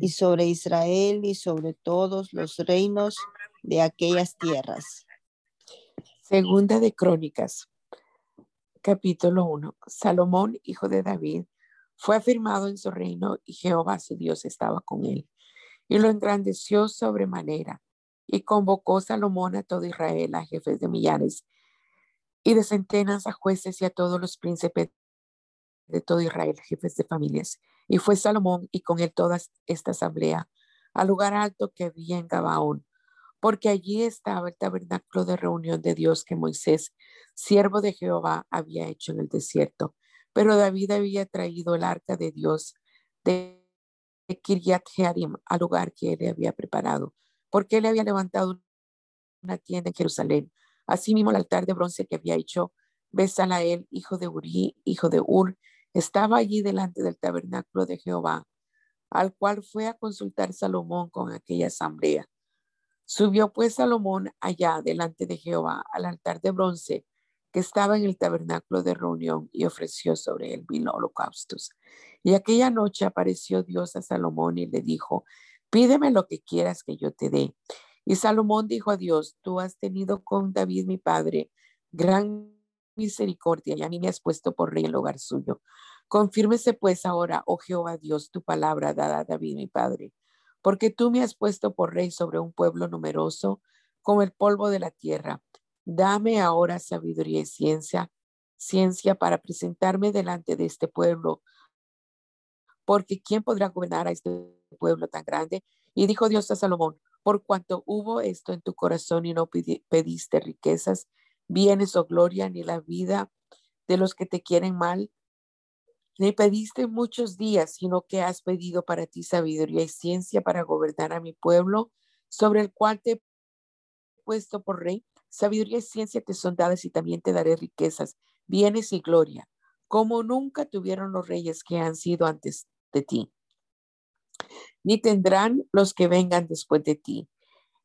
y sobre Israel y sobre todos los reinos de aquellas tierras. Segunda de Crónicas, capítulo 1. Salomón, hijo de David, fue afirmado en su reino y Jehová su Dios estaba con él y lo engrandeció sobremanera. Y convocó Salomón a todo Israel, a jefes de millares y de centenas, a jueces y a todos los príncipes de todo Israel, jefes de familias. Y fue Salomón y con él toda esta asamblea al lugar alto que había en Gabaón, porque allí estaba el tabernáculo de reunión de Dios que Moisés, siervo de Jehová, había hecho en el desierto. Pero David había traído el arca de Dios de Kiryat Jearim, al lugar que él le había preparado, porque él había levantado una tienda en Jerusalén. Asimismo, el altar de bronce que había hecho Besalael, hijo de Uri, hijo de Ur, estaba allí delante del tabernáculo de Jehová, al cual fue a consultar Salomón con aquella asamblea. Subió pues Salomón allá delante de Jehová al altar de bronce que estaba en el tabernáculo de reunión y ofreció sobre él mil holocaustos. Y aquella noche apareció Dios a Salomón y le dijo, pídeme lo que quieras que yo te dé. Y Salomón dijo a Dios, tú has tenido con David mi padre gran misericordia y a mí me has puesto por rey el hogar suyo. Confírmese pues ahora, oh Jehová Dios, tu palabra dada a David mi padre, porque tú me has puesto por rey sobre un pueblo numeroso como el polvo de la tierra Dame ahora sabiduría y ciencia, ciencia para presentarme delante de este pueblo, porque ¿quién podrá gobernar a este pueblo tan grande? Y dijo Dios a Salomón, por cuanto hubo esto en tu corazón y no pediste riquezas, bienes o gloria, ni la vida de los que te quieren mal, ni pediste muchos días, sino que has pedido para ti sabiduría y ciencia para gobernar a mi pueblo, sobre el cual te he puesto por rey, Sabiduría y ciencia te son dadas y también te daré riquezas, bienes y gloria, como nunca tuvieron los reyes que han sido antes de ti, ni tendrán los que vengan después de ti.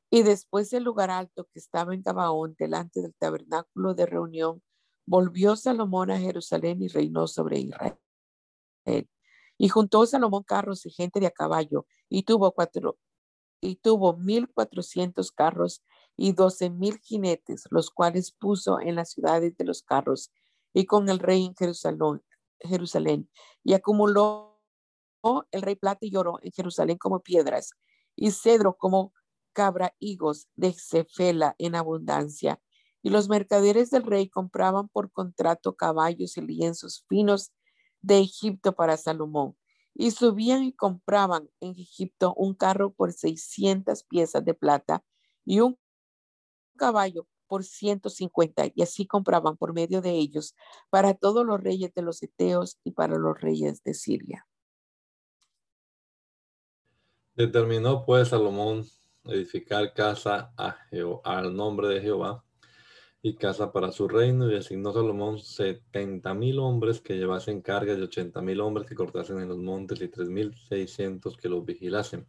Y después del lugar alto que estaba en Gabaón, delante del tabernáculo de reunión, volvió Salomón a Jerusalén y reinó sobre Israel. Y juntó Salomón carros y gente de a caballo, y tuvo mil cuatrocientos carros y doce mil jinetes, los cuales puso en las ciudades de los carros y con el rey en Jerusalén, Jerusalén. Y acumuló el rey plata y oro en Jerusalén como piedras, y cedro como cabra higos de Cefela en abundancia. Y los mercaderes del rey compraban por contrato caballos y lienzos finos de Egipto para Salomón. Y subían y compraban en Egipto un carro por 600 piezas de plata y un caballo por 150. Y así compraban por medio de ellos para todos los reyes de los Eteos y para los reyes de Siria. Determinó pues Salomón edificar casa a al nombre de Jehová y casa para su reino, y asignó Salomón setenta mil hombres que llevasen cargas y ochenta mil hombres que cortasen en los montes y tres mil seiscientos que los vigilasen.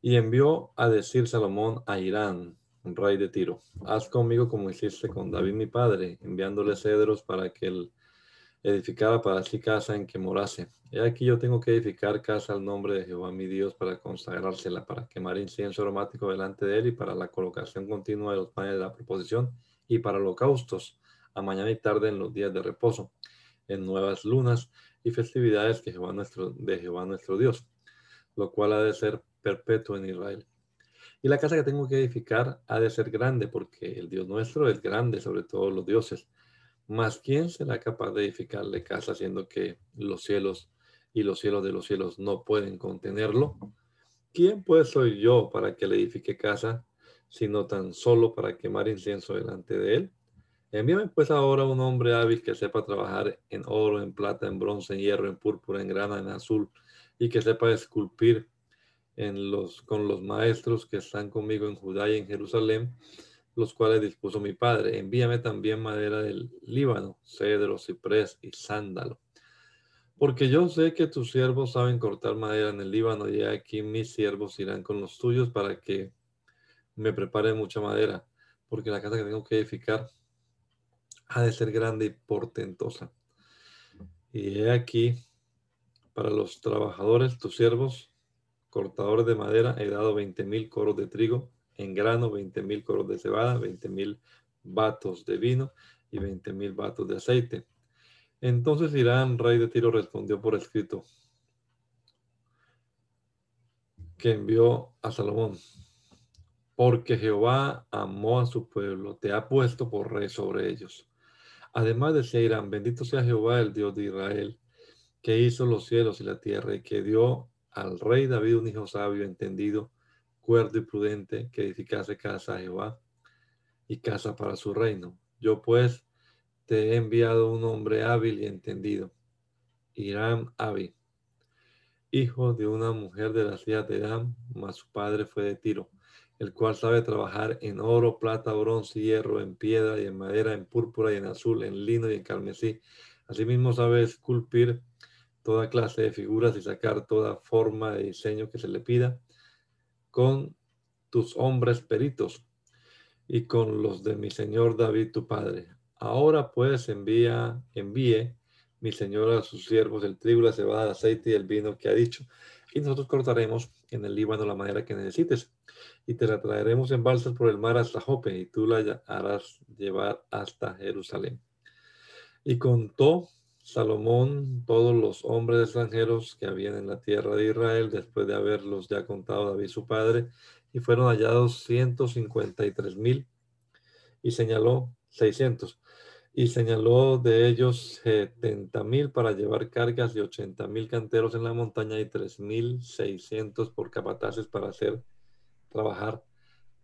Y envió a decir Salomón a Irán, rey de Tiro, haz conmigo como hiciste con David mi padre, enviándole cedros para que él edificara para sí casa en que morase. Y aquí yo tengo que edificar casa al nombre de Jehová mi Dios para consagrársela, para quemar incienso aromático delante de él y para la colocación continua de los panes de la proposición y para holocaustos a mañana y tarde en los días de reposo, en nuevas lunas y festividades que Jehová nuestro, de Jehová nuestro Dios, lo cual ha de ser perpetuo en Israel. Y la casa que tengo que edificar ha de ser grande, porque el Dios nuestro es grande sobre todos los dioses. Mas ¿quién será capaz de edificarle casa siendo que los cielos y los cielos de los cielos no pueden contenerlo? ¿Quién pues soy yo para que le edifique casa sino tan solo para quemar incienso delante de él? Envíame pues ahora un hombre hábil que sepa trabajar en oro, en plata, en bronce, en hierro, en púrpura, en grana, en azul, y que sepa esculpir en los, con los maestros que están conmigo en Judá y en Jerusalén, los cuales dispuso mi padre. Envíame también madera del Líbano, cedro, ciprés y sándalo. Porque yo sé que tus siervos saben cortar madera en el Líbano, y aquí mis siervos irán con los tuyos para que me prepare mucha madera, porque la casa que tengo que edificar ha de ser grande y portentosa. Y he aquí, para los trabajadores, tus siervos, cortadores de madera, he dado 20 mil coros de trigo en grano, 20 mil coros de cebada, 20 mil vatos de vino y 20 mil vatos de aceite. Entonces Irán, rey de Tiro, respondió por escrito que envió a Salomón porque Jehová amó a su pueblo, te ha puesto por rey sobre ellos. Además decía Irán, bendito sea Jehová, el Dios de Israel, que hizo los cielos y la tierra y que dio al rey David un hijo sabio, entendido, cuerdo y prudente, que edificase casa a Jehová y casa para su reino. Yo pues te he enviado un hombre hábil y entendido, Irán Abi, hijo de una mujer de la ciudad de Edam, mas su padre fue de Tiro el cual sabe trabajar en oro, plata, bronce, hierro, en piedra y en madera, en púrpura y en azul, en lino y en carmesí. Asimismo sabe esculpir toda clase de figuras y sacar toda forma de diseño que se le pida con tus hombres peritos y con los de mi señor David tu padre. Ahora pues envía, envíe mi señor a sus siervos el trigo, la cebada, el aceite y el vino que ha dicho, y nosotros cortaremos en el Líbano la manera que necesites y te la traeremos en balsas por el mar hasta Jope, y tú la harás llevar hasta Jerusalén. Y contó Salomón todos los hombres extranjeros que habían en la tierra de Israel, después de haberlos ya contado David su padre, y fueron hallados 153 mil, y señaló 600, y señaló de ellos 70 mil para llevar cargas y 80 mil canteros en la montaña y 3 mil 600 por capataces para hacer trabajar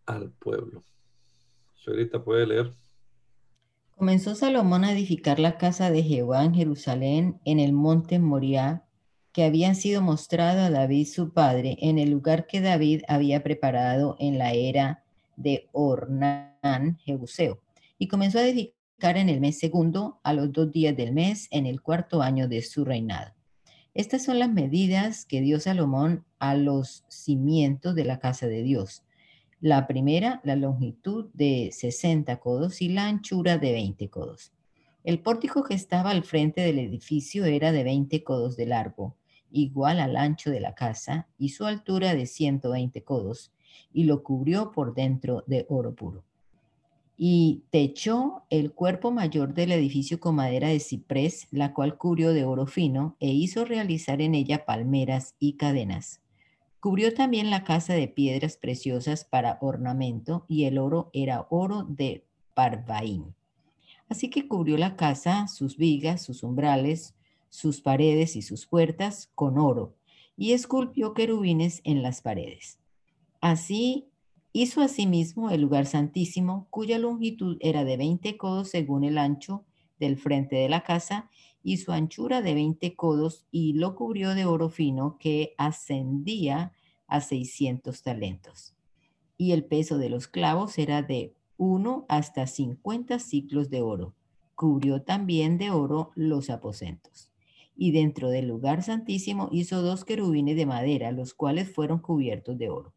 al pueblo. Señorita, puede leer. Comenzó Salomón a edificar la casa de Jehová en Jerusalén, en el monte Moriah, que habían sido mostrado a David su padre, en el lugar que David había preparado en la era de Ornán, Jebuseo. Y comenzó a edificar en el mes segundo, a los dos días del mes, en el cuarto año de su reinado. Estas son las medidas que dio Salomón a los cimientos de la casa de Dios. La primera, la longitud de 60 codos y la anchura de 20 codos. El pórtico que estaba al frente del edificio era de 20 codos de largo, igual al ancho de la casa, y su altura de 120 codos, y lo cubrió por dentro de oro puro. Y techó el cuerpo mayor del edificio con madera de ciprés, la cual cubrió de oro fino, e hizo realizar en ella palmeras y cadenas. Cubrió también la casa de piedras preciosas para ornamento, y el oro era oro de Parvaín Así que cubrió la casa, sus vigas, sus umbrales, sus paredes y sus puertas con oro, y esculpió querubines en las paredes. Así hizo asimismo el lugar santísimo, cuya longitud era de 20 codos según el ancho del frente de la casa, y su anchura de 20 codos, y lo cubrió de oro fino que ascendía a 600 talentos. Y el peso de los clavos era de 1 hasta 50 ciclos de oro. Cubrió también de oro los aposentos. Y dentro del lugar santísimo hizo dos querubines de madera, los cuales fueron cubiertos de oro.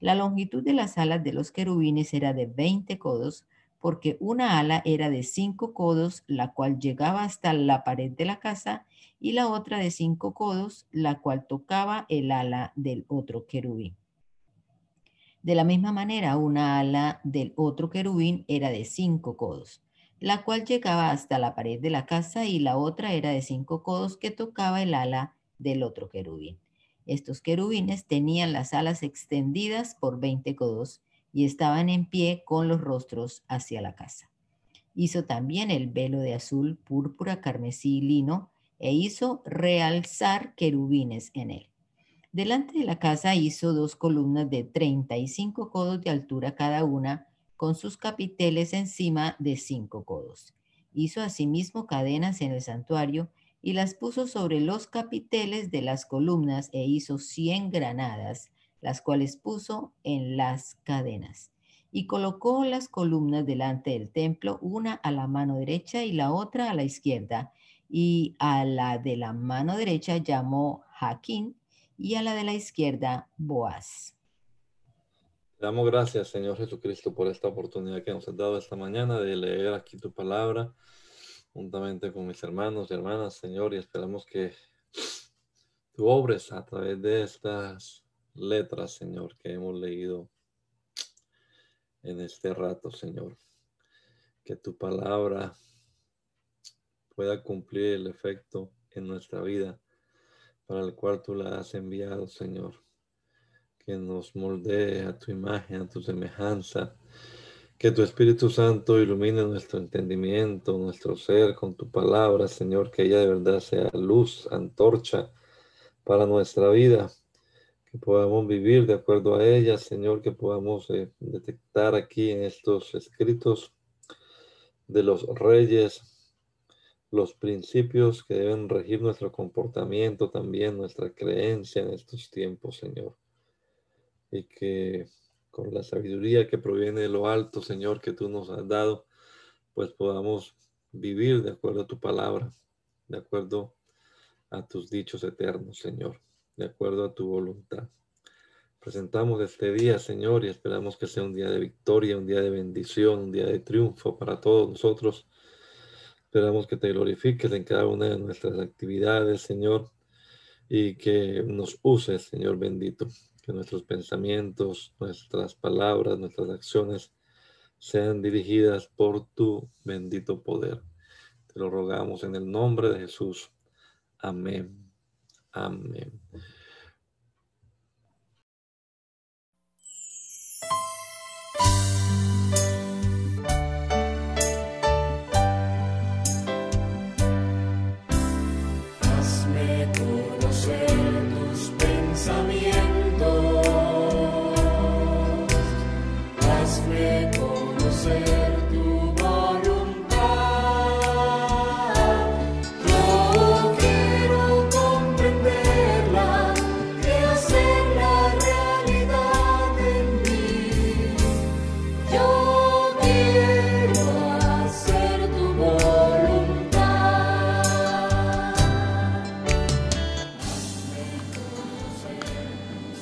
La longitud de las alas de los querubines era de 20 codos, porque una ala era de 5 codos, la cual llegaba hasta la pared de la casa, y la otra de 5 codos, la cual tocaba el ala del otro querubín. De la misma manera, una ala del otro querubín era de cinco codos, la cual llegaba hasta la pared de la casa y la otra era de cinco codos que tocaba el ala del otro querubín. Estos querubines tenían las alas extendidas por 20 codos y estaban en pie con los rostros hacia la casa. Hizo también el velo de azul, púrpura, carmesí y lino e hizo realzar querubines en él. Delante de la casa hizo dos columnas de 35 codos de altura cada una, con sus capiteles encima de cinco codos. Hizo asimismo cadenas en el santuario y las puso sobre los capiteles de las columnas e hizo cien granadas, las cuales puso en las cadenas. Y colocó las columnas delante del templo, una a la mano derecha y la otra a la izquierda, y a la de la mano derecha llamó Jaquín y a la de la izquierda, Boaz. Te damos gracias, Señor Jesucristo, por esta oportunidad que nos has dado esta mañana de leer aquí tu palabra juntamente con mis hermanos y hermanas, Señor, y esperamos que tú obres a través de estas letras, Señor, que hemos leído en este rato, Señor. Que tu palabra pueda cumplir el efecto en nuestra vida para el cual tú la has enviado, Señor. Que nos moldee a tu imagen, a tu semejanza. Que tu Espíritu Santo ilumine nuestro entendimiento, nuestro ser con tu palabra, Señor. Que ella de verdad sea luz, antorcha para nuestra vida. Que podamos vivir de acuerdo a ella, Señor. Que podamos eh, detectar aquí en estos escritos de los reyes los principios que deben regir nuestro comportamiento, también nuestra creencia en estos tiempos, Señor. Y que con la sabiduría que proviene de lo alto, Señor, que tú nos has dado, pues podamos vivir de acuerdo a tu palabra, de acuerdo a tus dichos eternos, Señor, de acuerdo a tu voluntad. Presentamos este día, Señor, y esperamos que sea un día de victoria, un día de bendición, un día de triunfo para todos nosotros Esperamos que te glorifiques en cada una de nuestras actividades, Señor, y que nos uses, Señor bendito. Que nuestros pensamientos, nuestras palabras, nuestras acciones sean dirigidas por tu bendito poder. Te lo rogamos en el nombre de Jesús. Amén. Amén.